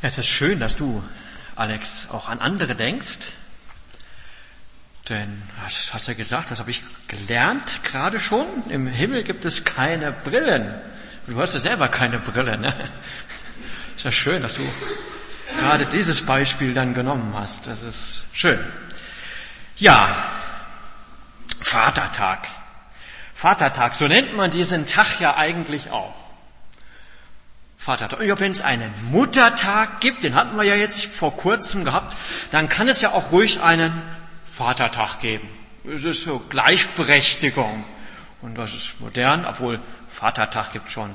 Es ist schön, dass du, Alex, auch an andere denkst. Denn, das hast du gesagt, das habe ich gelernt gerade schon. Im Himmel gibt es keine Brillen. Du hast ja selber keine Brille, ne? Ist ja schön, dass du gerade dieses Beispiel dann genommen hast. Das ist schön. Ja, Vatertag. Vatertag, so nennt man diesen Tag ja eigentlich auch. Vatertag. Und wenn es einen Muttertag gibt, den hatten wir ja jetzt vor kurzem gehabt, dann kann es ja auch ruhig einen Vatertag geben. Das ist so Gleichberechtigung. Und das ist modern, obwohl Vatertag gibt schon.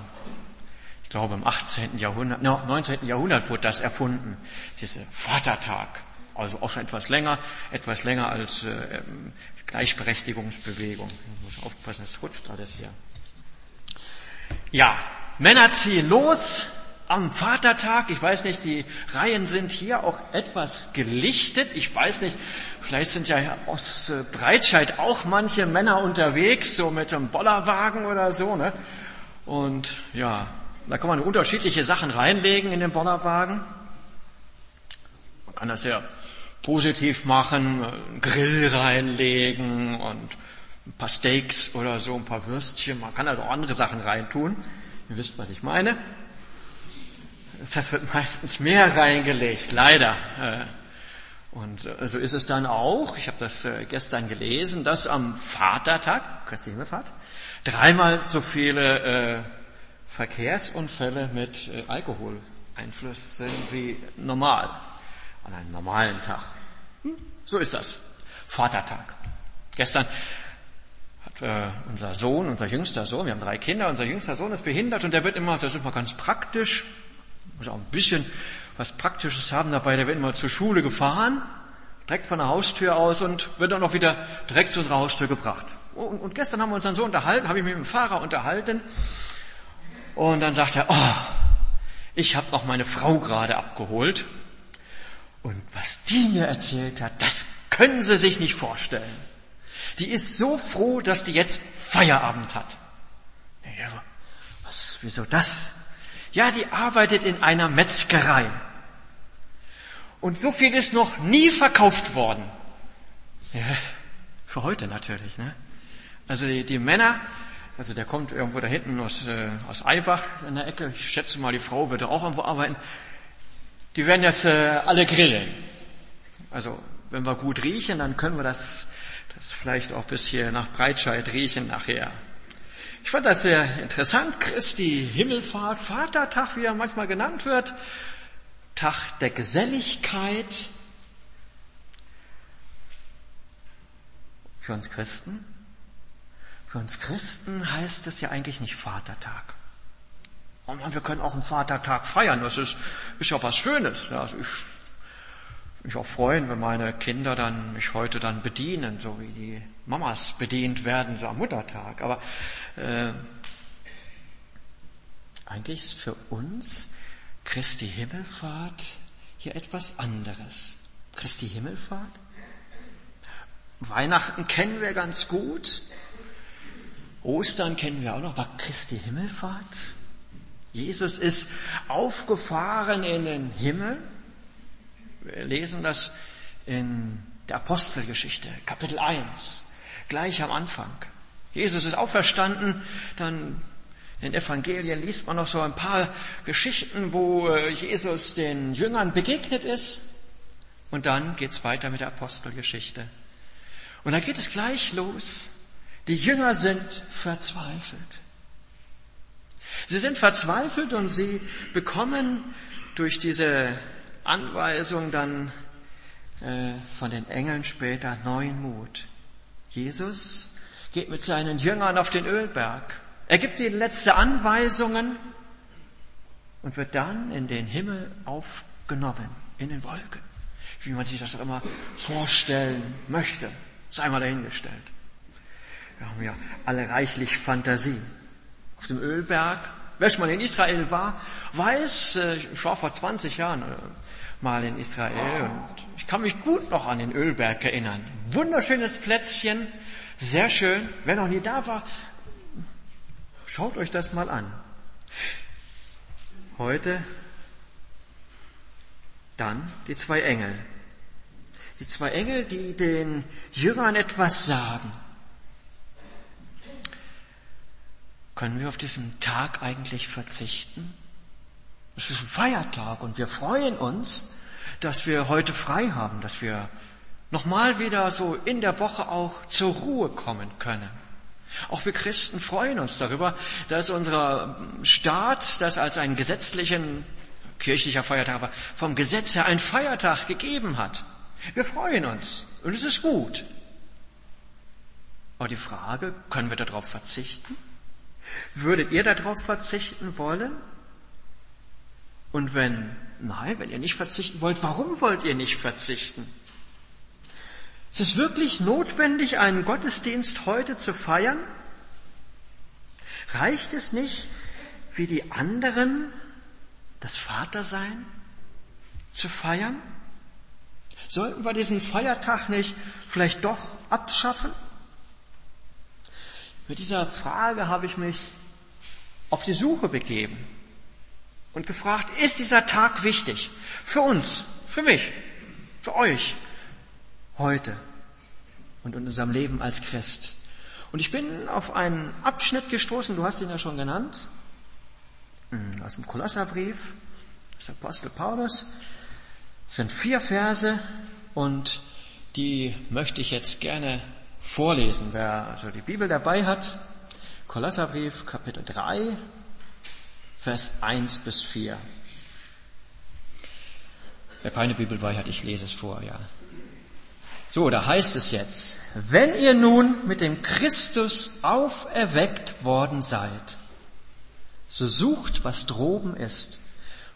Ich glaube im 18. Jahrhundert, no, 19. Jahrhundert wurde das erfunden, dieser Vatertag. Also auch schon etwas länger, etwas länger als äh, Gleichberechtigungsbewegung. Ich muss aufpassen, es rutscht alles hier. Ja, Männer ziehen los am Vatertag. Ich weiß nicht, die Reihen sind hier auch etwas gelichtet. Ich weiß nicht, vielleicht sind ja aus äh, Breitscheid auch manche Männer unterwegs, so mit einem Bollerwagen oder so. Ne? Und ja, da kann man unterschiedliche Sachen reinlegen in den Bollerwagen. Man kann das sehr positiv machen, einen Grill reinlegen und ein paar Steaks oder so, ein paar Würstchen. Man kann also auch andere Sachen reintun. Ihr wisst, was ich meine. Das wird meistens mehr reingelegt, leider. Äh, und äh, so ist es dann auch, ich habe das äh, gestern gelesen, dass am Vatertag, Christi Himmelfahrt, dreimal so viele Verkehrsunfälle mit Alkoholeinfluss sind wie normal, an einem normalen Tag. Hm? So ist das. Vatertag. Gestern äh, unser Sohn, unser jüngster Sohn, wir haben drei Kinder, unser jüngster Sohn ist behindert und der wird immer, das ist mal ganz praktisch, muss auch ein bisschen was Praktisches haben dabei, der wird immer zur Schule gefahren, direkt von der Haustür aus und wird dann auch wieder direkt zu unserer Haustür gebracht. Und, und gestern haben wir uns dann so unterhalten, habe ich mich mit dem Fahrer unterhalten und dann sagt er, oh, ich habe noch meine Frau gerade abgeholt und was die mir erzählt hat, das können Sie sich nicht vorstellen. Die ist so froh, dass die jetzt Feierabend hat. Ja, was, wieso das? Ja, die arbeitet in einer Metzgerei. Und so viel ist noch nie verkauft worden. Ja, für heute natürlich, ne? Also die, die Männer, also der kommt irgendwo da hinten aus, äh, aus Eibach in der Ecke. Ich schätze mal, die Frau wird auch irgendwo arbeiten. Die werden jetzt äh, alle grillen. Also wenn wir gut riechen, dann können wir das das vielleicht auch bis hier nach Breitscheid riechen nachher. Ich fand das sehr interessant. Christi Himmelfahrt, Vatertag, wie er manchmal genannt wird. Tag der Geselligkeit. Für uns Christen? Für uns Christen heißt es ja eigentlich nicht Vatertag. Und wir können auch einen Vatertag feiern. Das ist, ist ja was Schönes. Ich mich auch freuen, wenn meine Kinder dann mich heute dann bedienen, so wie die Mamas bedient werden, so am Muttertag. Aber äh, eigentlich ist für uns Christi Himmelfahrt hier etwas anderes. Christi Himmelfahrt? Weihnachten kennen wir ganz gut. Ostern kennen wir auch noch, aber Christi Himmelfahrt? Jesus ist aufgefahren in den Himmel wir lesen das in der Apostelgeschichte, Kapitel 1, gleich am Anfang. Jesus ist auferstanden, dann in den Evangelien liest man noch so ein paar Geschichten, wo äh, Jesus den Jüngern begegnet ist. Und dann geht's weiter mit der Apostelgeschichte. Und da geht es gleich los. Die Jünger sind verzweifelt. Sie sind verzweifelt und sie bekommen durch diese Anweisung dann äh, von den Engeln später neuen Mut. Jesus geht mit seinen Jüngern auf den Ölberg. Er gibt ihnen letzte Anweisungen und wird dann in den Himmel aufgenommen, in den Wolken. Wie man sich das auch immer vorstellen möchte, sei mal dahingestellt. Wir haben ja alle reichlich Fantasie. Auf dem Ölberg, wer schon mal in Israel war, weiß, äh, ich war vor 20 Jahren äh, mal in Israel und ich kann mich gut noch an den Ölberg erinnern. Wunderschönes Plätzchen, sehr schön. Wer noch nie da war, schaut euch das mal an. Heute dann die zwei Engel. Die zwei Engel, die den Jüngern etwas sagen. Können wir auf diesen Tag eigentlich verzichten? Es ist ein Feiertag und wir freuen uns, dass wir heute frei haben, dass wir nochmal wieder so in der Woche auch zur Ruhe kommen können. Auch wir Christen freuen uns darüber, dass unser Staat das als einen gesetzlichen, kirchlicher Feiertag, aber vom Gesetz her einen Feiertag gegeben hat. Wir freuen uns und es ist gut. Aber die Frage, können wir darauf verzichten? Würdet ihr darauf verzichten wollen? Und wenn nein, wenn ihr nicht verzichten wollt, warum wollt ihr nicht verzichten? Ist es wirklich notwendig, einen Gottesdienst heute zu feiern? Reicht es nicht, wie die anderen, das Vatersein zu feiern? Sollten wir diesen Feiertag nicht vielleicht doch abschaffen? Mit dieser Frage habe ich mich auf die Suche begeben und gefragt, ist dieser Tag wichtig? Für uns, für mich, für euch, heute und in unserem Leben als Christ. Und ich bin auf einen Abschnitt gestoßen, du hast ihn ja schon genannt, hm, aus dem Kolosserbrief des Apostel Paulus. Es sind vier Verse und die möchte ich jetzt gerne vorlesen. Wer also die Bibel dabei hat, Kolosserbrief Kapitel 3, Vers 1 bis 4. Wer keine Bibel bei hat, ich lese es vor, ja. So, da heißt es jetzt, wenn ihr nun mit dem Christus auferweckt worden seid, so sucht, was droben ist,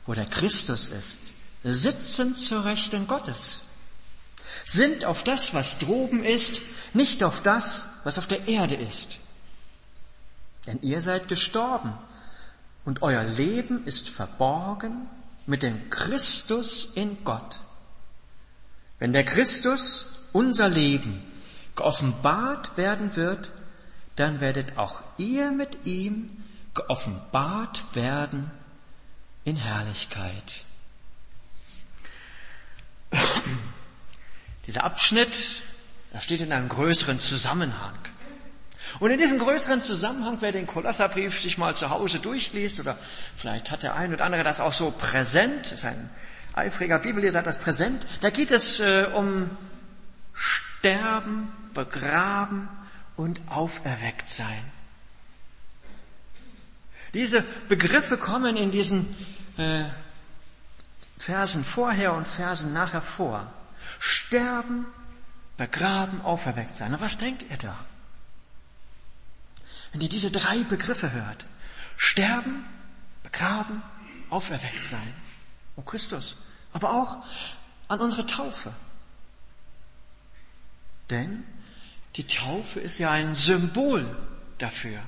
wo der Christus ist, sitzen zur Rechten Gottes. Sind auf das, was droben ist, nicht auf das, was auf der Erde ist. Denn ihr seid gestorben und euer Leben ist verborgen mit dem Christus in Gott. Wenn der Christus, unser Leben, geoffenbart werden wird, dann werdet auch ihr mit ihm geoffenbart werden in Herrlichkeit. Dieser Abschnitt, da steht in einem größeren Zusammenhang. Und in diesem größeren Zusammenhang, wer den Kolosserbrief sich mal zu Hause durchliest, oder vielleicht hat der ein oder andere das auch so präsent, ist ein eifriger Bibelleser, hat das präsent, da geht es äh, um Sterben, Begraben und Auferweckt sein. Diese Begriffe kommen in diesen äh, Versen vorher und Versen nachher vor. Sterben, begraben, auferweckt sein. Und was denkt ihr da? Wenn ihr diese drei Begriffe hört, sterben, begraben, auferweckt sein, um Christus, aber auch an unsere Taufe. Denn die Taufe ist ja ein Symbol dafür.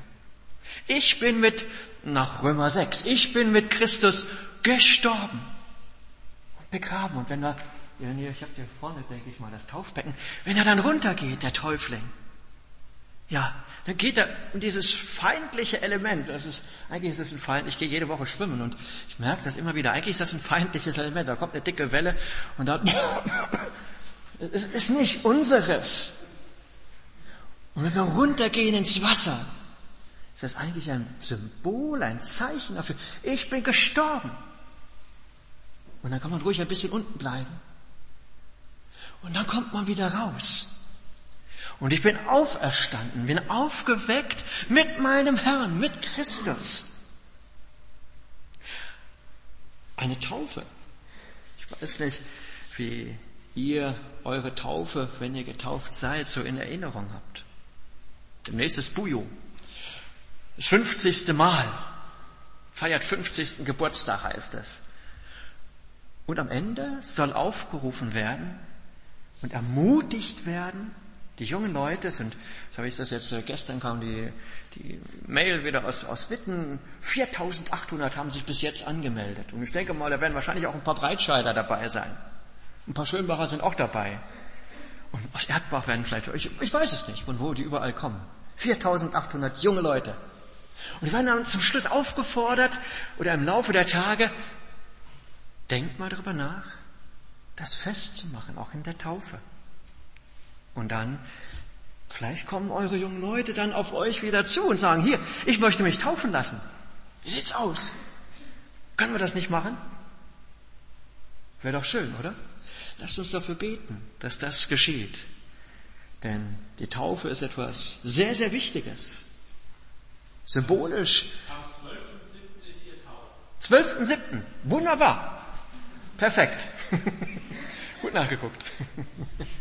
Ich bin mit, nach Römer 6, ich bin mit Christus gestorben und begraben. Und wenn wir, ich habe hier vorne, denke ich mal, das Taufbecken, wenn er dann runtergeht, der Täufling, ja, dann geht er in dieses feindliche Element. Das ist, eigentlich ist es ein Feind. Ich gehe jede Woche schwimmen und ich merke das immer wieder. Eigentlich ist das ein feindliches Element. Da kommt eine dicke Welle und dann, es ist nicht unseres. Und wenn wir runtergehen ins Wasser, ist das eigentlich ein Symbol, ein Zeichen dafür. Ich bin gestorben. Und dann kann man ruhig ein bisschen unten bleiben. Und dann kommt man wieder raus. Und ich bin auferstanden, bin aufgeweckt mit meinem Herrn, mit Christus. Eine Taufe. Ich weiß nicht, wie ihr eure Taufe, wenn ihr getauft seid, so in Erinnerung habt. Demnächst ist Bujo. Das 50. Mal. Feiert 50. Geburtstag heißt es. Und am Ende soll aufgerufen werden und ermutigt werden, die jungen Leute sind, so habe ich das jetzt, äh, gestern kam die, die Mail wieder aus, aus Witten, 4800 haben sich bis jetzt angemeldet. Und ich denke mal, da werden wahrscheinlich auch ein paar Breitscheider dabei sein. Ein paar Schönbacher sind auch dabei. Und aus Erdbach werden vielleicht, ich, ich weiß es nicht, von wo die überall kommen. 4800 junge Leute. Und die werden dann zum Schluss aufgefordert oder im Laufe der Tage, denkt mal drüber nach, das festzumachen, auch in der Taufe. Und dann, vielleicht kommen eure jungen Leute dann auf euch wieder zu und sagen, hier, ich möchte mich taufen lassen. Wie sieht's aus? Können wir das nicht machen? Wäre doch schön, oder? Lasst uns dafür beten, dass das geschieht. Denn die Taufe ist etwas sehr, sehr Wichtiges. Symbolisch. Am 12.7. 12.7. Wunderbar. Perfekt. Gut nachgeguckt.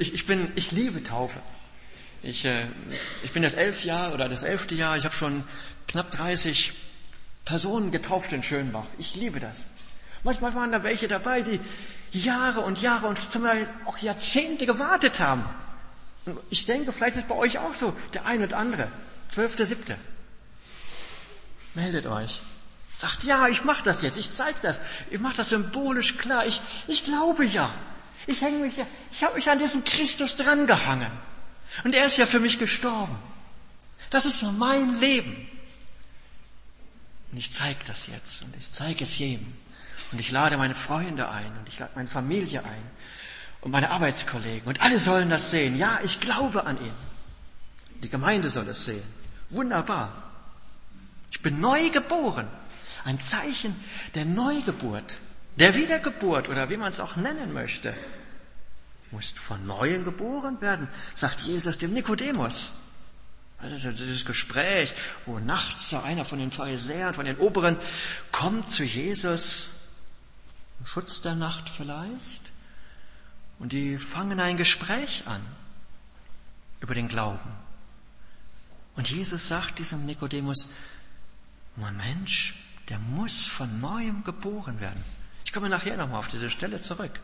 Ich, ich, bin, ich liebe Taufe. Ich, äh, ich bin das elf Jahr oder das elfte Jahr. Ich habe schon knapp 30 Personen getauft in Schönbach. Ich liebe das. Manchmal waren da welche dabei, die Jahre und Jahre und zum Teil auch Jahrzehnte gewartet haben. Ich denke, vielleicht ist es bei euch auch so, der eine und andere. Zwölfte, siebte. Meldet euch. Sagt, ja, ich mache das jetzt, ich zeige das, ich mache das symbolisch klar, ich, ich glaube ja. Ich hänge mich ich habe mich an diesen Christus drangehangen. Und er ist ja für mich gestorben. Das ist mein Leben. Und ich zeige das jetzt und ich zeige es jedem. Und ich lade meine Freunde ein und ich lade meine Familie ein und meine Arbeitskollegen und alle sollen das sehen. Ja, ich glaube an ihn. Die Gemeinde soll es sehen. Wunderbar. Ich bin neu geboren. Ein Zeichen der Neugeburt, der Wiedergeburt oder wie man es auch nennen möchte. Musst von Neuem geboren werden, sagt Jesus dem Nikodemus. Also dieses Gespräch, wo nachts einer von den Pharisäern, von den Oberen kommt zu Jesus, im Schutz der Nacht vielleicht, und die fangen ein Gespräch an über den Glauben. Und Jesus sagt diesem Nikodemus, mein Mensch, der muss von neuem geboren werden. Ich komme nachher nochmal auf diese Stelle zurück.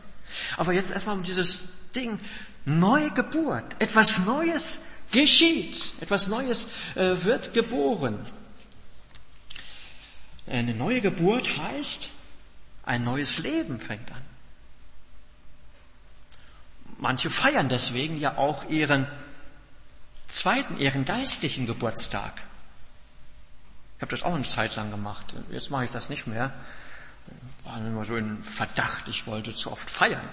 Aber jetzt erstmal um dieses Ding, Neugeburt, etwas Neues geschieht, etwas Neues äh, wird geboren. Eine neue Geburt heißt, ein neues Leben fängt an. Manche feiern deswegen ja auch ihren zweiten, ihren geistlichen Geburtstag. Ich habe das auch eine Zeit lang gemacht. Jetzt mache ich das nicht mehr. War immer so ein Verdacht, ich wollte zu oft feiern.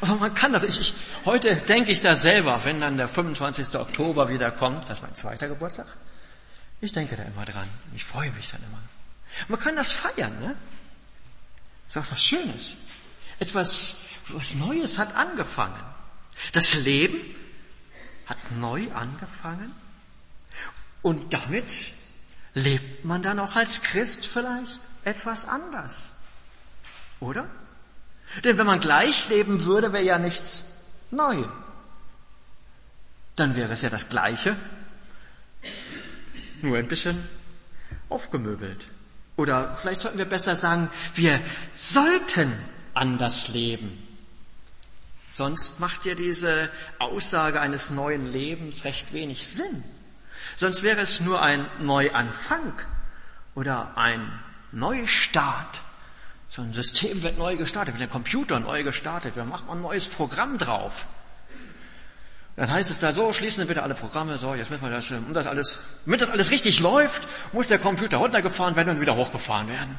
Aber man kann das. Ich, ich, heute denke ich da selber, wenn dann der 25. Oktober wieder kommt, das ist mein zweiter Geburtstag. Ich denke da immer dran. Ich freue mich dann immer. Man kann das feiern, ne? Das ist auch was Schönes. Etwas, was Neues hat angefangen. Das Leben hat neu angefangen. Und damit lebt man dann auch als Christ vielleicht etwas anders. Oder? Denn wenn man gleich leben würde, wäre ja nichts neu. Dann wäre es ja das Gleiche, nur ein bisschen aufgemöbelt. Oder vielleicht sollten wir besser sagen, wir sollten anders leben. Sonst macht ja diese Aussage eines neuen Lebens recht wenig Sinn. Sonst wäre es nur ein Neuanfang oder ein Neustart so ein System wird neu gestartet, wird der Computer neu gestartet, wir machen ein neues Programm drauf. Dann heißt es da so, schließen Sie bitte alle Programme, so, jetzt müssen wir das, um das alles, damit das alles richtig läuft, muss der Computer runtergefahren werden und wieder hochgefahren werden.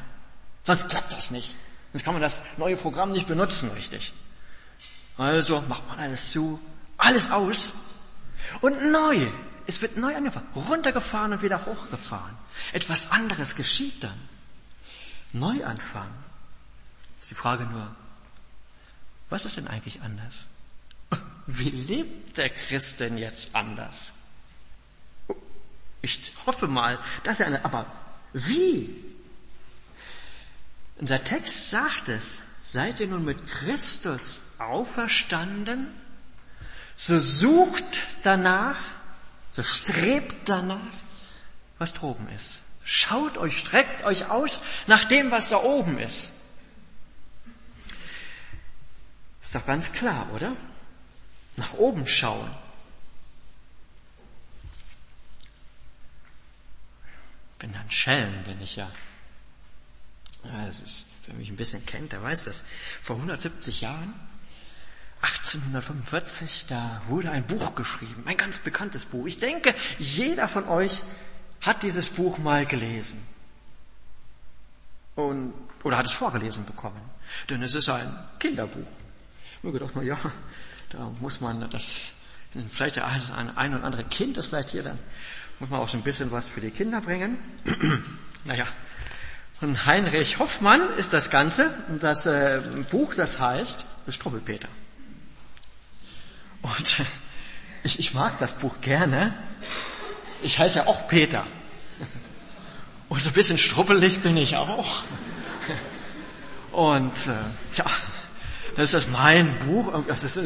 Sonst klappt das nicht. Sonst kann man das neue Programm nicht benutzen, richtig. Also macht man alles zu, alles aus und neu. Es wird neu angefangen, runtergefahren und wieder hochgefahren. Etwas anderes geschieht dann. Neuanfang. Ist die Frage nur, was ist denn eigentlich anders? Wie lebt der Christ denn jetzt anders? Ich hoffe mal, dass er, aber wie? Unser Text sagt es, seid ihr nun mit Christus auferstanden, so sucht danach, so strebt danach, was droben ist. Schaut euch, streckt euch aus nach dem, was da oben ist. Ist doch ganz klar, oder? Nach oben schauen. Bin ein Schelm, bin ich ja. ja das ist, wer mich ein bisschen kennt, der weiß das. Vor 170 Jahren, 1845, da wurde ein Buch geschrieben, ein ganz bekanntes Buch. Ich denke, jeder von euch hat dieses Buch mal gelesen. Und oder hat es vorgelesen bekommen. Denn es ist ein Kinderbuch. Habe gedacht, na ja, da muss man das, vielleicht ein, ein oder andere Kind, das vielleicht hier dann, muss man auch so ein bisschen was für die Kinder bringen. naja, von Heinrich Hoffmann ist das Ganze. Das äh, Buch, das heißt Strubbelpeter. Und ich, ich mag das Buch gerne. Ich heiße ja auch Peter. Und so ein bisschen strubbelig bin ich auch. Und äh, ja, das ist mein Buch. Das ist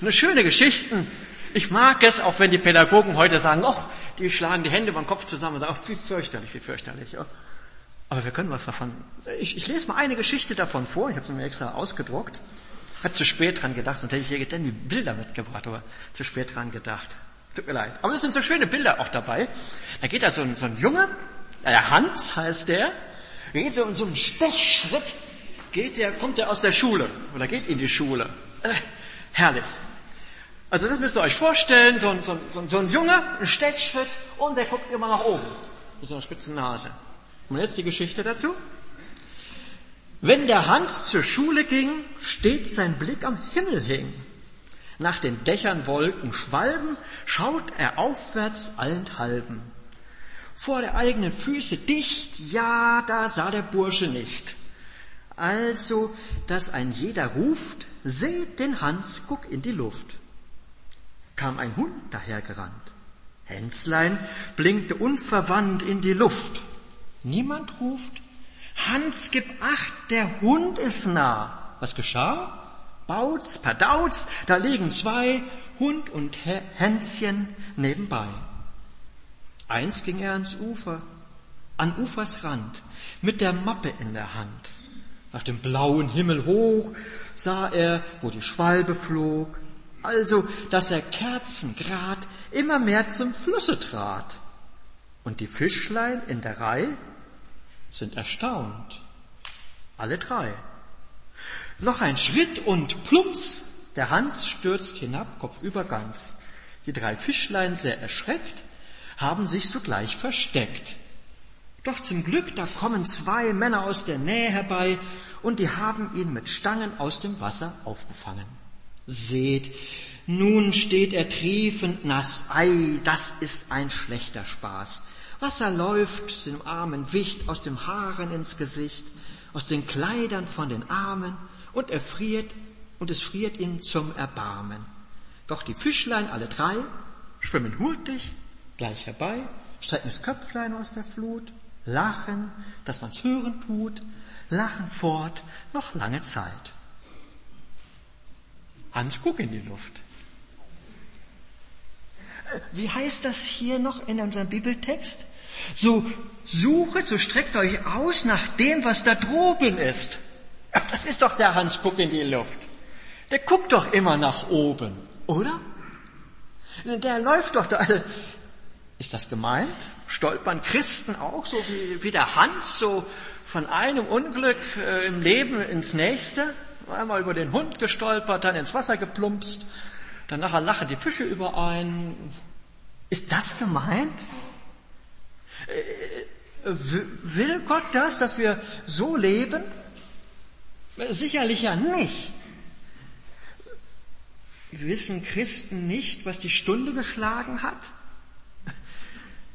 eine schöne Geschichte. Ich mag es, auch wenn die Pädagogen heute sagen, ach, die schlagen die Hände beim Kopf zusammen und sagen, ach, wie fürchterlich, wie fürchterlich. Aber wir können was davon. Ich, ich lese mal eine Geschichte davon vor. Ich habe sie mir extra ausgedruckt. Hat zu spät dran gedacht, sonst hätte ich hier denn die Bilder mitgebracht, aber zu spät dran gedacht. Tut mir leid. Aber es sind so schöne Bilder auch dabei. Da geht da so ein, so ein Junge, der Hans heißt der, geht so in so einem Stechschritt, geht der, kommt der aus der Schule oder geht in die Schule. Äh, herrlich. Also das müsst ihr euch vorstellen, so ein, so, ein, so ein Junge, ein Stechschritt und der guckt immer nach oben mit so einer spitzen Nase. Und jetzt die Geschichte dazu. Wenn der Hans zur Schule ging, steht sein Blick am Himmel hing. Nach den Dächern Wolken schwalben, schaut er aufwärts allenthalben. Vor der eigenen Füße dicht, ja, da sah der Bursche nicht. Also, dass ein jeder ruft, seht den Hans, guck in die Luft. Kam ein Hund dahergerannt. Hänslein blinkte unverwandt in die Luft. Niemand ruft, Hans, gib acht, der Hund ist nah. Was geschah? Bautz, Padauz, da liegen zwei, Hund und Hänschen nebenbei. Eins ging er ans Ufer, an Ufers Rand, mit der Mappe in der Hand. Nach dem blauen Himmel hoch sah er, wo die Schwalbe flog, also, dass der Kerzengrad immer mehr zum Flusse trat. Und die Fischlein in der Reihe sind erstaunt. Alle drei. Noch ein Schritt und plumps, der Hans stürzt hinab, kopfüber ganz. Die drei Fischlein, sehr erschreckt, haben sich sogleich versteckt. Doch zum Glück, da kommen zwei Männer aus der Nähe herbei und die haben ihn mit Stangen aus dem Wasser aufgefangen. Seht, nun steht er triefend nass. Ei, das ist ein schlechter Spaß. Wasser läuft dem armen Wicht aus dem Haaren ins Gesicht, aus den Kleidern von den Armen und er friert und es friert ihn zum Erbarmen. Doch die Fischlein, alle drei, schwimmen hurtig gleich herbei, strecken das Köpflein aus der Flut, lachen, dass man's hören tut, lachen fort noch lange Zeit. Hans, guck in die Luft. Wie heißt das hier noch in unserem Bibeltext? So suchet, so streckt euch aus nach dem, was da droben ist. Das ist doch der Hans, guck in die Luft. Der guckt doch immer nach oben, oder? Der läuft doch da. Ist das gemeint? Stolpern Christen auch so wie, wie der Hans so von einem Unglück äh, im Leben ins nächste? Einmal über den Hund gestolpert, dann ins Wasser geplumpst, dann nachher lachen die Fische überein. Ist das gemeint? Äh, will Gott das, dass wir so leben? Sicherlich ja nicht. Wissen Christen nicht, was die Stunde geschlagen hat?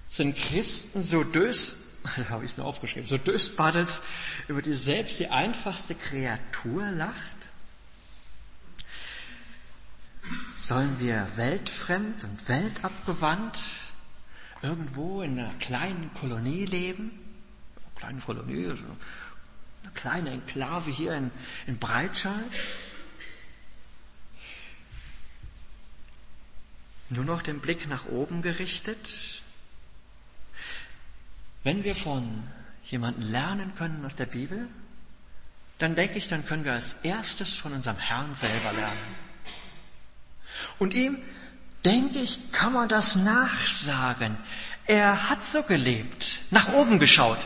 Sind Christen so dös, habe ich es mir aufgeschrieben, so dösbaddels über die selbst die einfachste Kreatur lacht? Sollen wir weltfremd und weltabgewandt irgendwo in einer kleinen Kolonie leben, eine kleine Kolonie, eine kleine Enklave hier in, in Breitscheid. Nur noch den Blick nach oben gerichtet. Wenn wir von jemandem lernen können aus der Bibel, dann denke ich, dann können wir als erstes von unserem Herrn selber lernen. Und ihm denke ich, kann man das nachsagen. Er hat so gelebt, nach oben geschaut.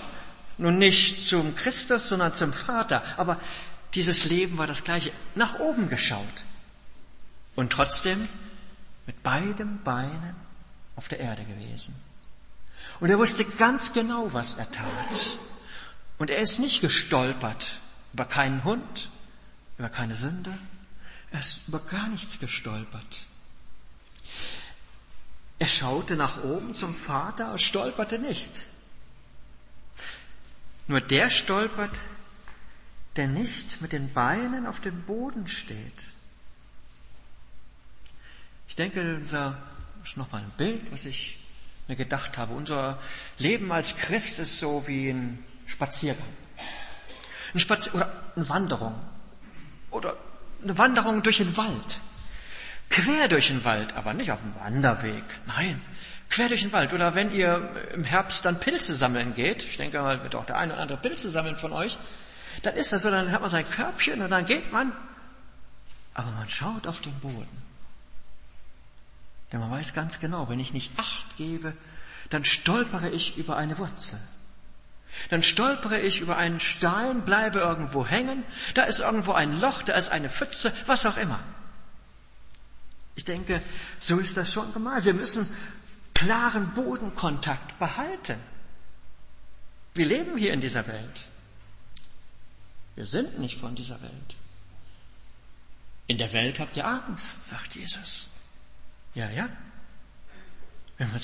Nun nicht zum Christus, sondern zum Vater. Aber dieses Leben war das gleiche, nach oben geschaut. Und trotzdem mit beiden Beinen auf der Erde gewesen. Und er wusste ganz genau, was er tat. Und er ist nicht gestolpert über keinen Hund, über keine Sünde. Er ist über gar nichts gestolpert. Er schaute nach oben zum Vater stolperte nicht. Nur der stolpert, der nicht mit den Beinen auf dem Boden steht. Ich denke, unser, das ist nochmal ein Bild, was ich mir gedacht habe. Unser Leben als Christ ist so wie ein Spaziergang. Ein Spazier oder eine Wanderung. Oder eine Wanderung durch den Wald. Quer durch den Wald, aber nicht auf dem Wanderweg. Nein, quer durch den Wald. Oder wenn ihr im Herbst dann Pilze sammeln geht, ich denke mal, wird auch der eine oder andere Pilze sammeln von euch, dann ist das so, dann hat man sein Körbchen und dann geht man, aber man schaut auf den Boden. Denn man weiß ganz genau, wenn ich nicht Acht gebe, dann stolpere ich über eine Wurzel. Dann stolpere ich über einen Stein, bleibe irgendwo hängen, da ist irgendwo ein Loch, da ist eine Pfütze, was auch immer. Ich denke, so ist das schon gemeint. Wir müssen klaren Bodenkontakt behalten. Wir leben hier in dieser Welt. Wir sind nicht von dieser Welt. In der Welt habt ihr Angst, sagt Jesus. Ja, ja. Wenn wir,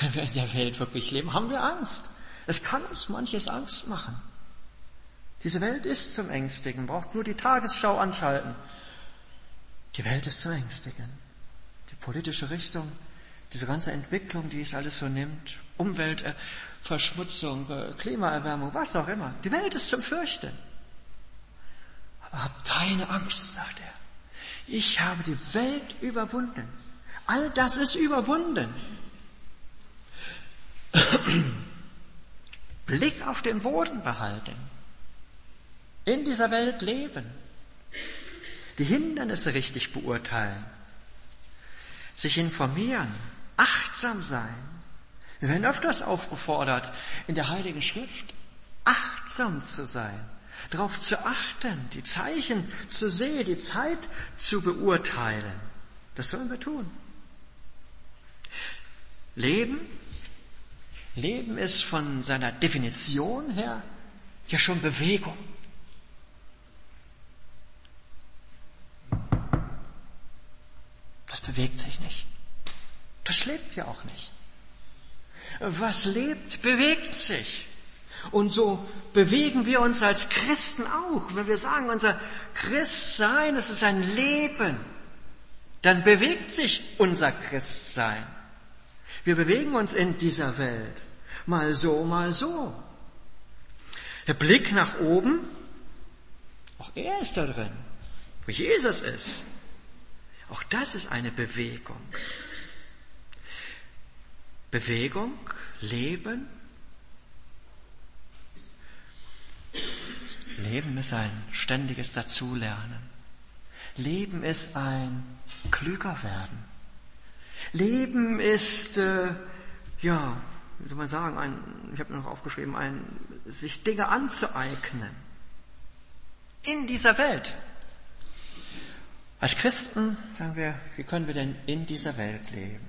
wenn wir in der Welt wirklich leben, haben wir Angst. Es kann uns manches Angst machen. Diese Welt ist zum Ängstigen, braucht nur die Tagesschau anschalten. Die Welt ist zum Ängstigen. Die politische Richtung, diese ganze Entwicklung, die es alles so nimmt, Umweltverschmutzung, Klimaerwärmung, was auch immer. Die Welt ist zum Fürchten. Aber habt keine Angst, sagt er. Ich habe die Welt überwunden. All das ist überwunden. Blick auf den Boden behalten. In dieser Welt leben. Die Hindernisse richtig beurteilen. Sich informieren. Achtsam sein. Wir werden öfters aufgefordert, in der Heiligen Schrift achtsam zu sein, darauf zu achten, die Zeichen zu sehen, die Zeit zu beurteilen. Das sollen wir tun. Leben, Leben ist von seiner Definition her ja schon Bewegung. Das bewegt sich nicht. Das lebt ja auch nicht. Was lebt, bewegt sich. Und so bewegen wir uns als Christen auch. Wenn wir sagen, unser Christsein, das ist ein Leben, dann bewegt sich unser Christsein. Wir bewegen uns in dieser Welt. Mal so, mal so. Der Blick nach oben, auch er ist da drin, wo Jesus ist. Auch das ist eine Bewegung. Bewegung, Leben. Leben ist ein ständiges Dazulernen. Leben ist ein klüger werden. Leben ist, äh, ja, wie soll man sagen, ein, ich habe noch aufgeschrieben, ein, sich Dinge anzueignen. In dieser Welt. Als Christen sagen wir, wie können wir denn in dieser Welt leben?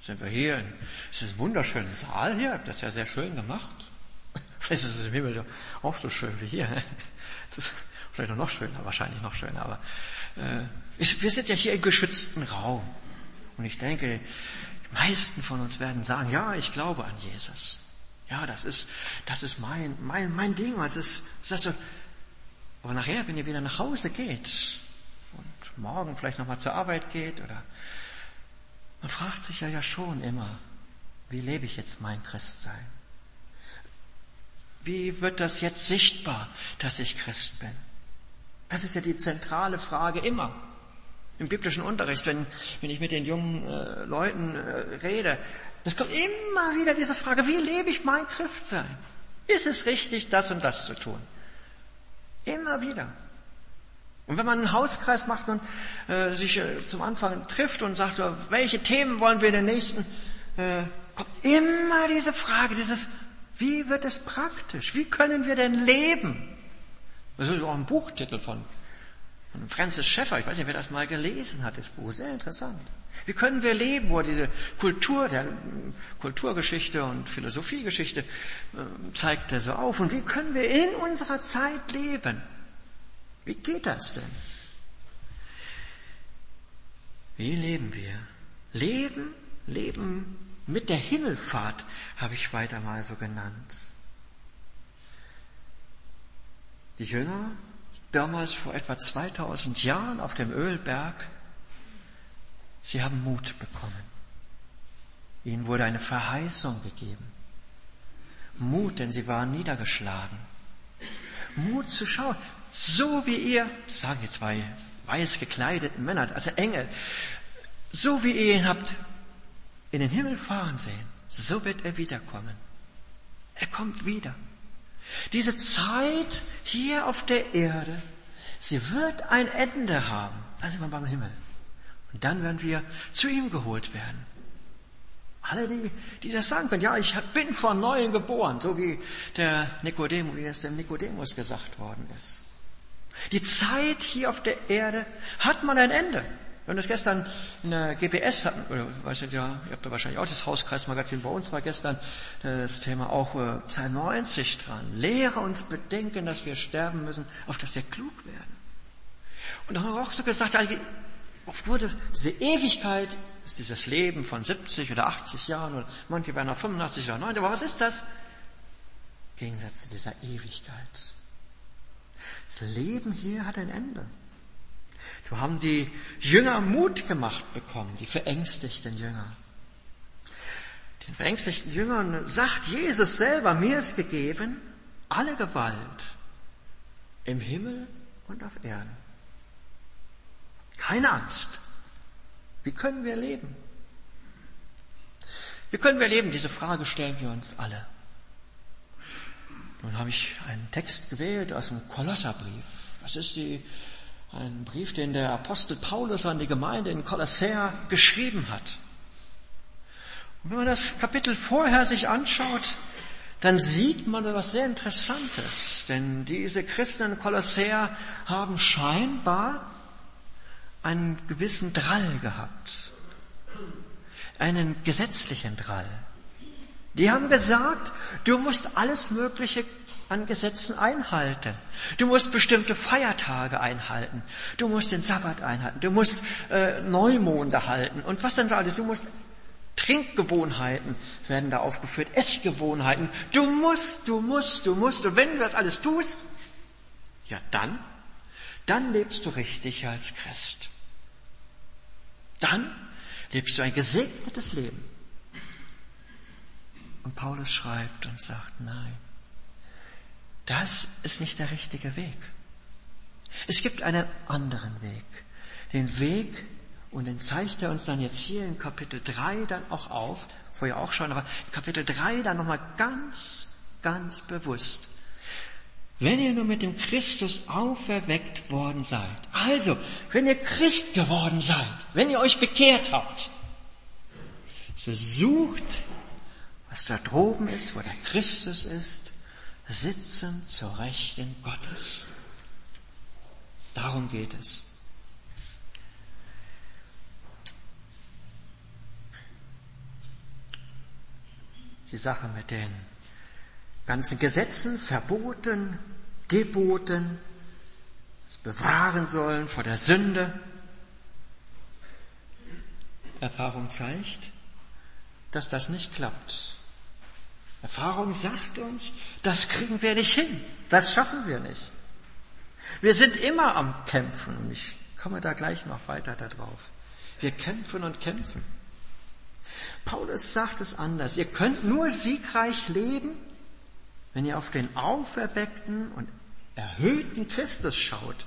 Sind wir hier, es ist ein wunderschöner Saal hier, das ist ja sehr schön gemacht. Vielleicht ist es im Himmel auch so schön wie hier. Es ist vielleicht noch schöner, wahrscheinlich noch schöner, aber äh, wir sind ja hier im geschützten Raum. Und ich denke, die meisten von uns werden sagen, ja, ich glaube an Jesus. Ja, das ist, das ist mein, mein, mein Ding. Das ist, das ist so. Aber nachher, wenn ihr wieder nach Hause geht und morgen vielleicht nochmal zur Arbeit geht oder, man fragt sich ja ja schon immer, wie lebe ich jetzt mein Christsein? Wie wird das jetzt sichtbar, dass ich Christ bin? Das ist ja die zentrale Frage immer im biblischen Unterricht, wenn, wenn ich mit den jungen äh, Leuten äh, rede, das kommt immer wieder diese Frage, wie lebe ich mein Christsein? Ist es richtig, das und das zu tun? Immer wieder. Und wenn man einen Hauskreis macht und äh, sich äh, zum Anfang trifft und sagt, welche Themen wollen wir in den nächsten, äh, kommt immer diese Frage, dieses, wie wird es praktisch? Wie können wir denn leben? Das ist auch ein Buchtitel von von Francis Schäffer, ich weiß nicht, wer das mal gelesen hat, das Buch, sehr interessant. Wie können wir leben, wo diese Kultur, der Kulturgeschichte und Philosophiegeschichte äh, zeigt er so auf. Und wie können wir in unserer Zeit leben? Wie geht das denn? Wie leben wir? Leben, leben mit der Himmelfahrt habe ich weiter mal so genannt. Die Jünger damals vor etwa 2000 Jahren auf dem Ölberg, sie haben Mut bekommen. Ihnen wurde eine Verheißung gegeben. Mut, denn sie waren niedergeschlagen. Mut zu schauen, so wie ihr, sagen die zwei weiß gekleideten Männer, also Engel, so wie ihr ihn habt in den Himmel fahren sehen, so wird er wiederkommen. Er kommt wieder. Diese Zeit hier auf der Erde, sie wird ein Ende haben. Dann sind wir beim Himmel. Und dann werden wir zu ihm geholt werden. Alle, die, die das sagen können, ja, ich bin von neuem geboren, so wie der Nikodemus, wie es dem Nikodemus gesagt worden ist. Die Zeit hier auf der Erde hat mal ein Ende. Wir haben das gestern in der GPS hatten, oder weiß nicht, ja, ihr habt da wahrscheinlich auch das Hauskreismagazin, bei uns war gestern das Thema auch äh, Psalm 90 dran. Lehre uns bedenken, dass wir sterben müssen, auf dass wir klug werden. Und da haben wir auch so gesagt, aufgrund diese Ewigkeit ist dieses Leben von 70 oder 80 Jahren, oder manche werden nach 85 oder 90, aber was ist das? Gegensatz zu dieser Ewigkeit. Das Leben hier hat ein Ende. So haben die Jünger Mut gemacht bekommen, die verängstigten Jünger. Den verängstigten Jüngern sagt Jesus selber, mir ist gegeben alle Gewalt im Himmel und auf Erden. Keine Angst. Wie können wir leben? Wie können wir leben? Diese Frage stellen wir uns alle. Nun habe ich einen Text gewählt aus dem Kolosserbrief. Das ist die ein Brief, den der Apostel Paulus an die Gemeinde in Kolossea geschrieben hat. Und wenn man das Kapitel vorher sich anschaut, dann sieht man etwas sehr Interessantes. Denn diese Christen in Kolossea haben scheinbar einen gewissen Drall gehabt. Einen gesetzlichen Drall. Die haben gesagt, du musst alles Mögliche an Gesetzen einhalten. Du musst bestimmte Feiertage einhalten. Du musst den Sabbat einhalten. Du musst äh, Neumonde halten. Und was denn da alles? Du musst Trinkgewohnheiten werden da aufgeführt, Essgewohnheiten. Du musst, du musst, du musst. Und wenn du das alles tust, ja dann, dann lebst du richtig als Christ. Dann lebst du ein gesegnetes Leben. Und Paulus schreibt und sagt, nein, das ist nicht der richtige Weg. Es gibt einen anderen Weg. Den Weg, und den zeigt er uns dann jetzt hier in Kapitel 3 dann auch auf, vorher auch schon, aber Kapitel 3 dann nochmal ganz, ganz bewusst. Wenn ihr nur mit dem Christus auferweckt worden seid, also, wenn ihr Christ geworden seid, wenn ihr euch bekehrt habt, so sucht, was da droben ist, wo der Christus ist, sitzen zur Rechten Gottes. Darum geht es. Die Sache mit den ganzen Gesetzen, Verboten, Geboten, das bewahren sollen vor der Sünde. Erfahrung zeigt, dass das nicht klappt. Erfahrung sagt uns, das kriegen wir nicht hin. Das schaffen wir nicht. Wir sind immer am Kämpfen und ich komme da gleich noch weiter darauf. Wir kämpfen und kämpfen. Paulus sagt es anders. Ihr könnt nur siegreich leben, wenn ihr auf den auferweckten und erhöhten Christus schaut,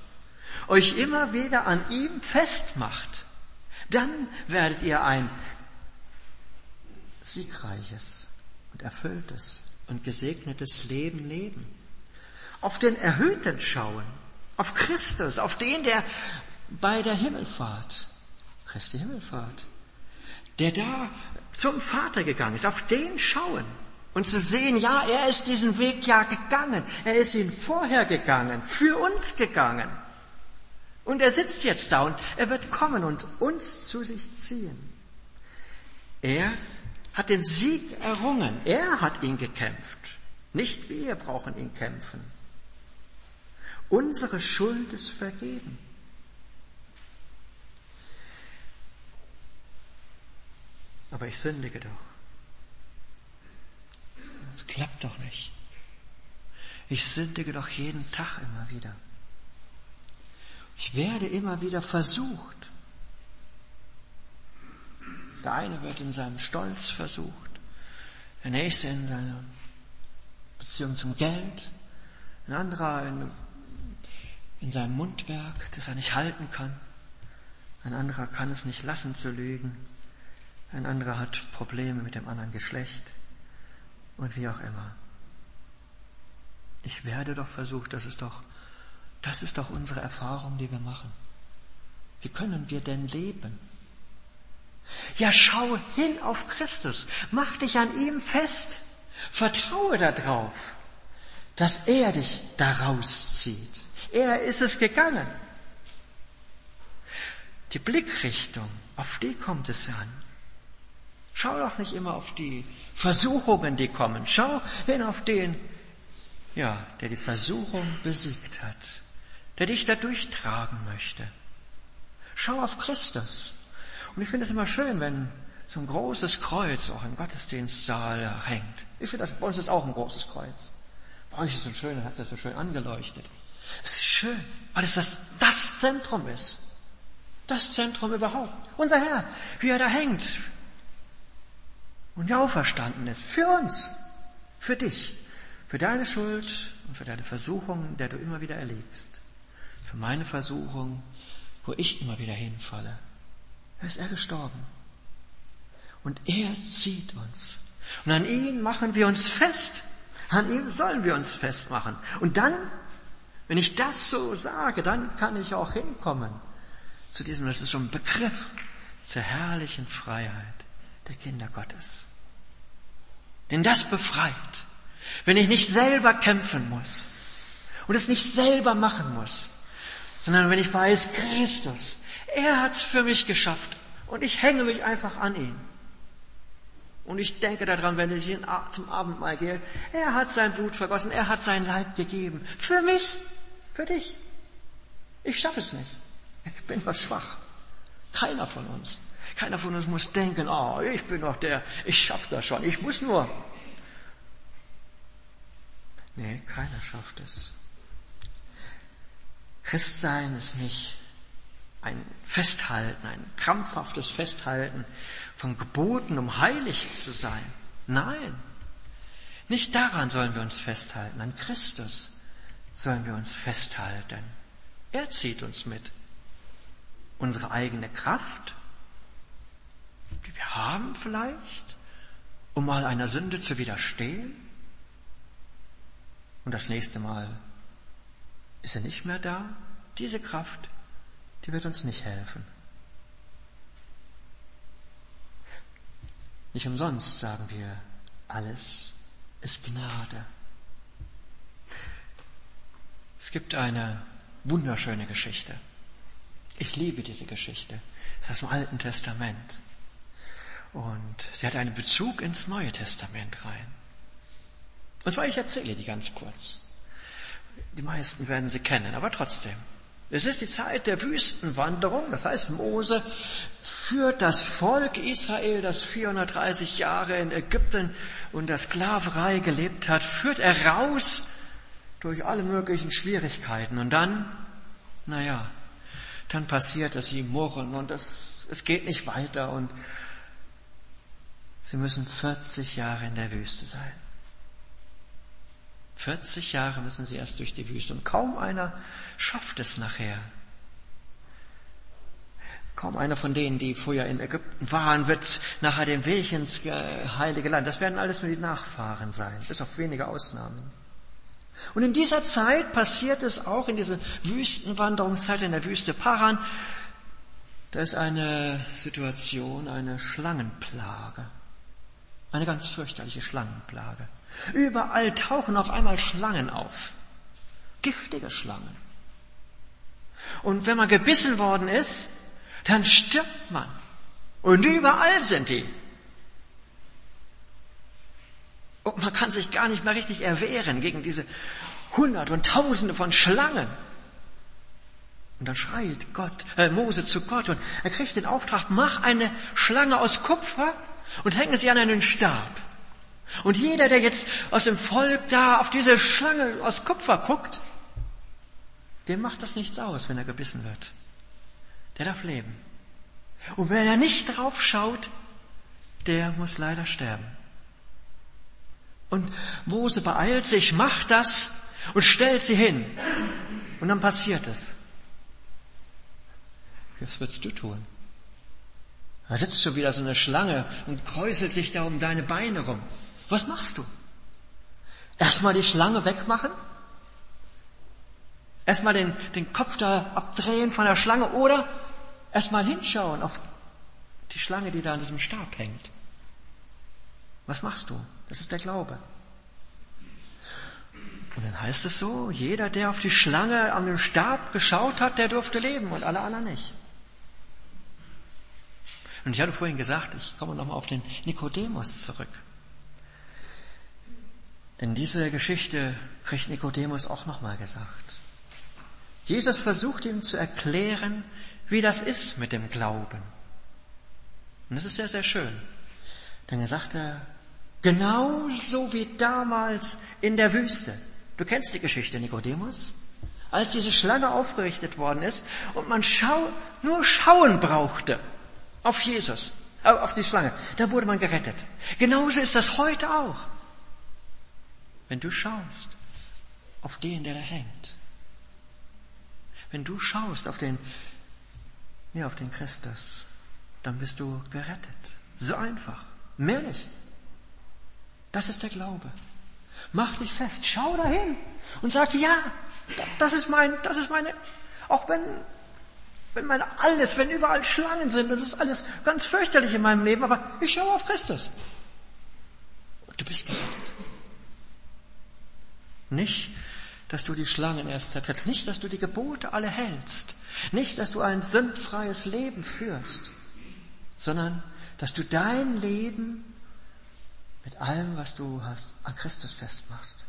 euch immer wieder an ihm festmacht. Dann werdet ihr ein siegreiches und erfülltes und gesegnetes Leben leben. Auf den Erhöhten schauen, auf Christus, auf den, der bei der Himmelfahrt, Christi Himmelfahrt, der da zum Vater gegangen ist, auf den schauen und zu sehen, ja, er ist diesen Weg ja gegangen, er ist ihn vorher gegangen, für uns gegangen. Und er sitzt jetzt da und er wird kommen und uns zu sich ziehen. Er hat den Sieg errungen. Er hat ihn gekämpft. Nicht wir brauchen ihn kämpfen. Unsere Schuld ist vergeben. Aber ich sündige doch. Es klappt doch nicht. Ich sündige doch jeden Tag immer wieder. Ich werde immer wieder versucht. Der eine wird in seinem Stolz versucht, der nächste in seiner Beziehung zum Geld, ein anderer in, in seinem Mundwerk, das er nicht halten kann, ein anderer kann es nicht lassen zu lügen, ein anderer hat Probleme mit dem anderen Geschlecht und wie auch immer. Ich werde doch versucht, das ist doch, das ist doch unsere Erfahrung, die wir machen. Wie können wir denn leben? Ja, schau hin auf Christus. Mach dich an ihm fest. Vertraue darauf, dass er dich daraus zieht. Er ist es gegangen. Die Blickrichtung, auf die kommt es an. Schau doch nicht immer auf die Versuchungen, die kommen. Schau hin auf den, ja, der die Versuchung besiegt hat, der dich da durchtragen möchte. Schau auf Christus. Und ich finde es immer schön, wenn so ein großes Kreuz auch im Gottesdienstsaal hängt. Ich finde das, bei uns ist auch ein großes Kreuz. Bei euch ist es so schön, hat es so schön angeleuchtet. Es ist schön, weil es das, das Zentrum ist. Das Zentrum überhaupt. Unser Herr, wie er da hängt. Und ja auferstanden ist. Für uns. Für dich. Für deine Schuld und für deine Versuchung, der du immer wieder erlegst. Für meine Versuchung, wo ich immer wieder hinfalle. Da ist er gestorben. Und er zieht uns. Und an ihn machen wir uns fest. An ihm sollen wir uns festmachen. Und dann, wenn ich das so sage, dann kann ich auch hinkommen zu diesem, das ist so ein Begriff zur herrlichen Freiheit der Kinder Gottes. Denn das befreit, wenn ich nicht selber kämpfen muss und es nicht selber machen muss, sondern wenn ich weiß, Christus, er hat's für mich geschafft und ich hänge mich einfach an ihn. Und ich denke daran, wenn ich zum Abendmahl gehe, er hat sein Blut vergossen, er hat sein Leib gegeben. Für mich, für dich. Ich schaffe es nicht. Ich bin nur schwach. Keiner von uns. Keiner von uns muss denken, oh, ich bin doch der, ich schaffe das schon, ich muss nur. Nee, keiner schafft es. Christsein ist nicht ein Festhalten, ein krampfhaftes Festhalten von Geboten, um heilig zu sein. Nein, nicht daran sollen wir uns festhalten, an Christus sollen wir uns festhalten. Er zieht uns mit. Unsere eigene Kraft, die wir haben vielleicht, um mal einer Sünde zu widerstehen. Und das nächste Mal ist er nicht mehr da. Diese Kraft die wird uns nicht helfen. Nicht umsonst sagen wir, alles ist Gnade. Es gibt eine wunderschöne Geschichte. Ich liebe diese Geschichte. Das ist aus dem Alten Testament. Und sie hat einen Bezug ins Neue Testament rein. Und zwar, ich erzähle die ganz kurz. Die meisten werden sie kennen, aber trotzdem. Es ist die Zeit der Wüstenwanderung, das heißt Mose führt das Volk Israel, das 430 Jahre in Ägypten unter Sklaverei gelebt hat, führt er raus durch alle möglichen Schwierigkeiten und dann, naja, dann passiert es, sie murren und das, es geht nicht weiter und sie müssen 40 Jahre in der Wüste sein. 40 Jahre müssen sie erst durch die Wüste und kaum einer schafft es nachher. Kaum einer von denen, die vorher in Ägypten waren, wird nachher dem Weg ins heilige Land. Das werden alles nur die Nachfahren sein, bis auf wenige Ausnahmen. Und in dieser Zeit passiert es auch, in dieser Wüstenwanderungszeit in der Wüste Paran, da ist eine Situation, eine Schlangenplage. Eine ganz fürchterliche Schlangenplage. Überall tauchen auf einmal Schlangen auf. Giftige Schlangen. Und wenn man gebissen worden ist, dann stirbt man. Und überall sind die. Und man kann sich gar nicht mehr richtig erwehren gegen diese Hunderte und Tausende von Schlangen. Und dann schreit Gott, äh, Mose zu Gott und er kriegt den Auftrag, mach eine Schlange aus Kupfer und hänge sie an einen Stab. Und jeder, der jetzt aus dem Volk da auf diese Schlange aus Kupfer guckt, dem macht das nichts aus, wenn er gebissen wird. Der darf leben. Und wenn er nicht drauf schaut, der muss leider sterben. Und Mose beeilt sich, macht das und stellt sie hin. Und dann passiert es. Was würdest du tun? Da sitzt schon wieder so eine Schlange und kräuselt sich da um deine Beine rum. Was machst du? Erstmal die Schlange wegmachen? Erstmal den, den Kopf da abdrehen von der Schlange oder erstmal hinschauen auf die Schlange, die da an diesem Stab hängt. Was machst du? Das ist der Glaube. Und dann heißt es so, jeder, der auf die Schlange an dem Stab geschaut hat, der durfte leben und alle anderen nicht. Und ich hatte vorhin gesagt, ich komme nochmal auf den Nikodemus zurück. Denn diese Geschichte kriegt Nikodemus auch nochmal gesagt. Jesus versucht ihm zu erklären, wie das ist mit dem Glauben. Und das ist sehr, sehr schön. Denn er sagte, genauso wie damals in der Wüste. Du kennst die Geschichte, Nikodemus? Als diese Schlange aufgerichtet worden ist und man schau, nur schauen brauchte auf Jesus, auf die Schlange, da wurde man gerettet. Genauso ist das heute auch. Wenn du schaust auf den, der da hängt. Wenn du schaust auf den, ja, auf den Christus, dann bist du gerettet. So einfach. Mehr nicht. Das ist der Glaube. Mach dich fest, schau dahin und sag, ja, das ist mein, das ist meine, auch wenn, wenn mein alles, wenn überall Schlangen sind und das ist alles ganz fürchterlich in meinem Leben, aber ich schaue auf Christus. Und du bist gerettet. Nicht, dass du die Schlangen erst zertrittst, nicht, dass du die Gebote alle hältst, nicht, dass du ein sündfreies Leben führst, sondern dass du dein Leben mit allem, was du hast, an Christus festmachst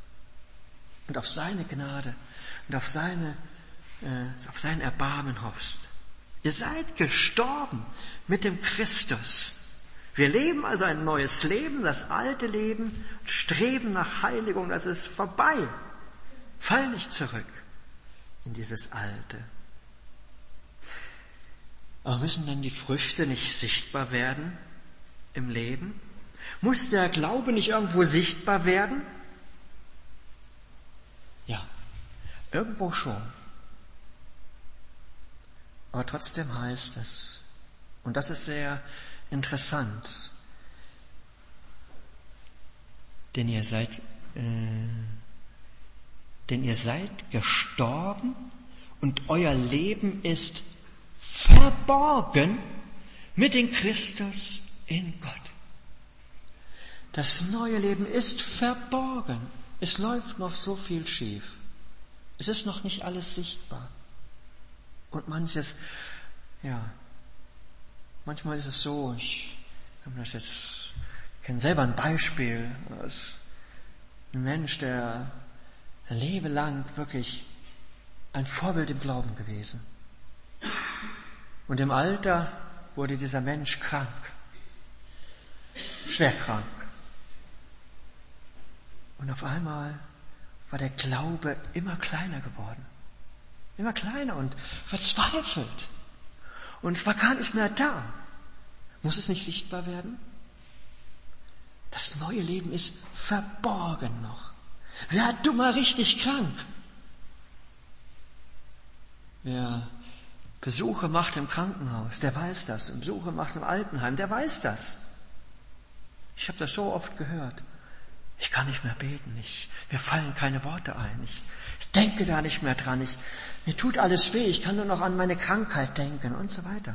und auf seine Gnade und auf seine, äh, auf sein Erbarmen hoffst. Ihr seid gestorben mit dem Christus. Wir leben also ein neues Leben, das alte Leben, streben nach Heiligung, das ist vorbei. Fall nicht zurück in dieses Alte. Aber müssen dann die Früchte nicht sichtbar werden im Leben? Muss der Glaube nicht irgendwo sichtbar werden? Ja, irgendwo schon. Aber trotzdem heißt es, und das ist sehr interessant, denn ihr seid, äh, denn ihr seid gestorben und euer Leben ist verborgen mit dem Christus in Gott. Das neue Leben ist verborgen. Es läuft noch so viel schief. Es ist noch nicht alles sichtbar. Und manches, ja, manchmal ist es so, ich kann das jetzt, ich kenne selber ein Beispiel, ein Mensch, der ein Leben lang wirklich ein Vorbild im Glauben gewesen. Und im Alter wurde dieser Mensch krank, schwer krank. Und auf einmal war der Glaube immer kleiner geworden. Immer kleiner und verzweifelt. Und war gar nicht mehr da. Muss es nicht sichtbar werden? Das neue Leben ist verborgen noch. Wer du mal richtig krank? Wer Besuche macht im Krankenhaus, der weiß das. Und Besuche macht im Altenheim, der weiß das. Ich habe das so oft gehört. Ich kann nicht mehr beten. Ich, mir fallen keine Worte ein. Ich, ich denke da nicht mehr dran. Ich, mir tut alles weh. Ich kann nur noch an meine Krankheit denken und so weiter.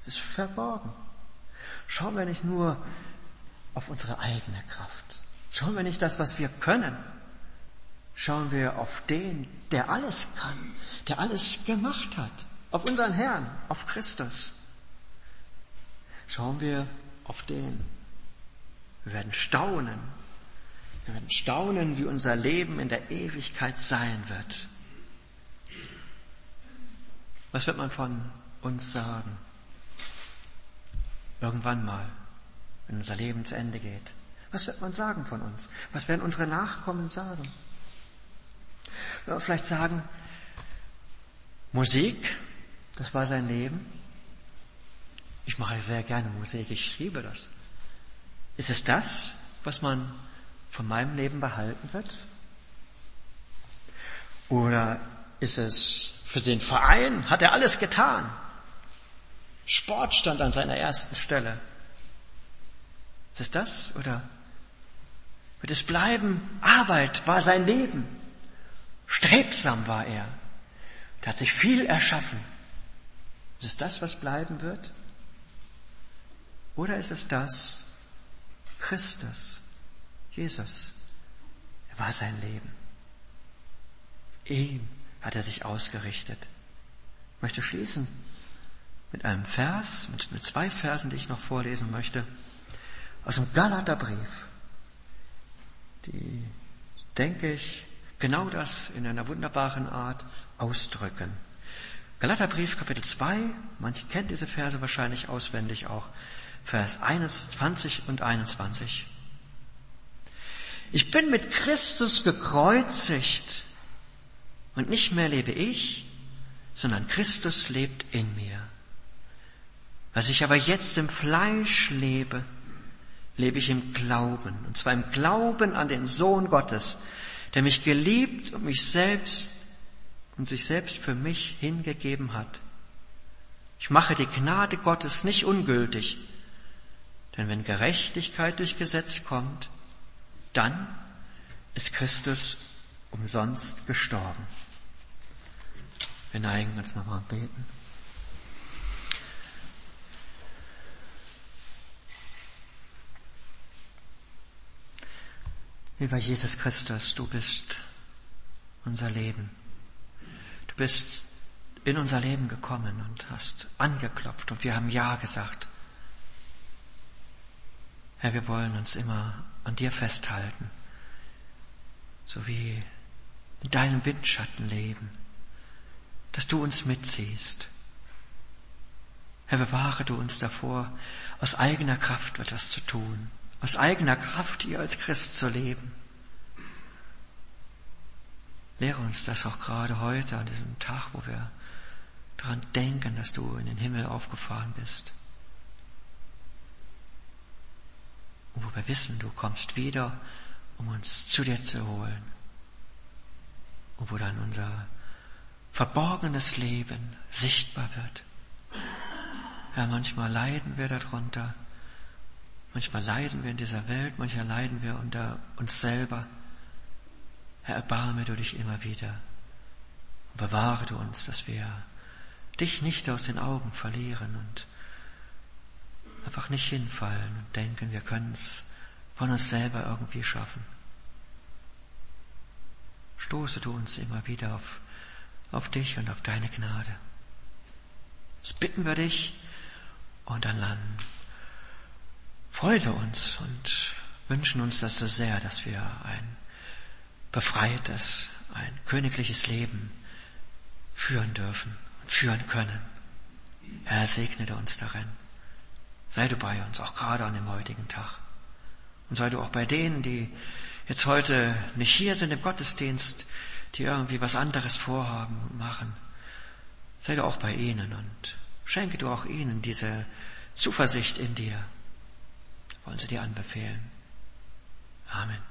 Es ist verborgen. Schauen wir nicht nur auf unsere eigene Kraft. Schauen wir nicht das, was wir können, Schauen wir auf den, der alles kann, der alles gemacht hat, auf unseren Herrn, auf Christus. Schauen wir auf den. Wir werden staunen. Wir werden staunen, wie unser Leben in der Ewigkeit sein wird. Was wird man von uns sagen? Irgendwann mal, wenn unser Leben zu Ende geht. Was wird man sagen von uns? Was werden unsere Nachkommen sagen? Vielleicht sagen, Musik, das war sein Leben. Ich mache sehr gerne Musik, ich liebe das. Ist es das, was man von meinem Leben behalten wird? Oder ist es für den Verein, hat er alles getan? Sport stand an seiner ersten Stelle. Ist es das oder wird es bleiben? Arbeit war sein Leben. Strebsam war er. Er hat sich viel erschaffen. Ist es das, was bleiben wird? Oder ist es das, Christus, Jesus, er war sein Leben. Ihn hat er sich ausgerichtet. Ich möchte schließen mit einem Vers, mit, mit zwei Versen, die ich noch vorlesen möchte, aus dem Galaterbrief, die, denke ich, genau das in einer wunderbaren Art ausdrücken. Galaterbrief Kapitel 2, manche kennt diese Verse wahrscheinlich auswendig auch, Vers 21 und 21. Ich bin mit Christus gekreuzigt und nicht mehr lebe ich, sondern Christus lebt in mir. Was ich aber jetzt im Fleisch lebe, lebe ich im Glauben, und zwar im Glauben an den Sohn Gottes, der mich geliebt und mich selbst und sich selbst für mich hingegeben hat. Ich mache die Gnade Gottes nicht ungültig, denn wenn Gerechtigkeit durch Gesetz kommt, dann ist Christus umsonst gestorben. Wir neigen uns nochmal beten. Lieber Jesus Christus, du bist unser Leben. Du bist in unser Leben gekommen und hast angeklopft und wir haben Ja gesagt. Herr, wir wollen uns immer an dir festhalten, so wie in deinem Windschatten leben, dass du uns mitziehst. Herr, bewahre du uns davor, aus eigener Kraft etwas zu tun, aus eigener Kraft hier als Christ zu leben. Lehre uns das auch gerade heute an diesem Tag, wo wir daran denken, dass du in den Himmel aufgefahren bist. Wo wir wissen, du kommst wieder, um uns zu dir zu holen. Und wo dann unser verborgenes Leben sichtbar wird. Ja, manchmal leiden wir darunter, Manchmal leiden wir in dieser Welt, manchmal leiden wir unter uns selber. Herr, erbarme du dich immer wieder und bewahre du uns, dass wir dich nicht aus den Augen verlieren und einfach nicht hinfallen und denken, wir können es von uns selber irgendwie schaffen. Stoße du uns immer wieder auf, auf dich und auf deine Gnade. Das bitten wir dich und dann landen freuen uns und wünschen uns das so sehr, dass wir ein befreites, ein königliches Leben führen dürfen und führen können. Herr, segne uns darin. Sei du bei uns, auch gerade an dem heutigen Tag. Und sei du auch bei denen, die jetzt heute nicht hier sind im Gottesdienst, die irgendwie was anderes vorhaben und machen. Sei du auch bei ihnen und schenke du auch ihnen diese Zuversicht in dir wollen sie dir anbefehlen. Amen.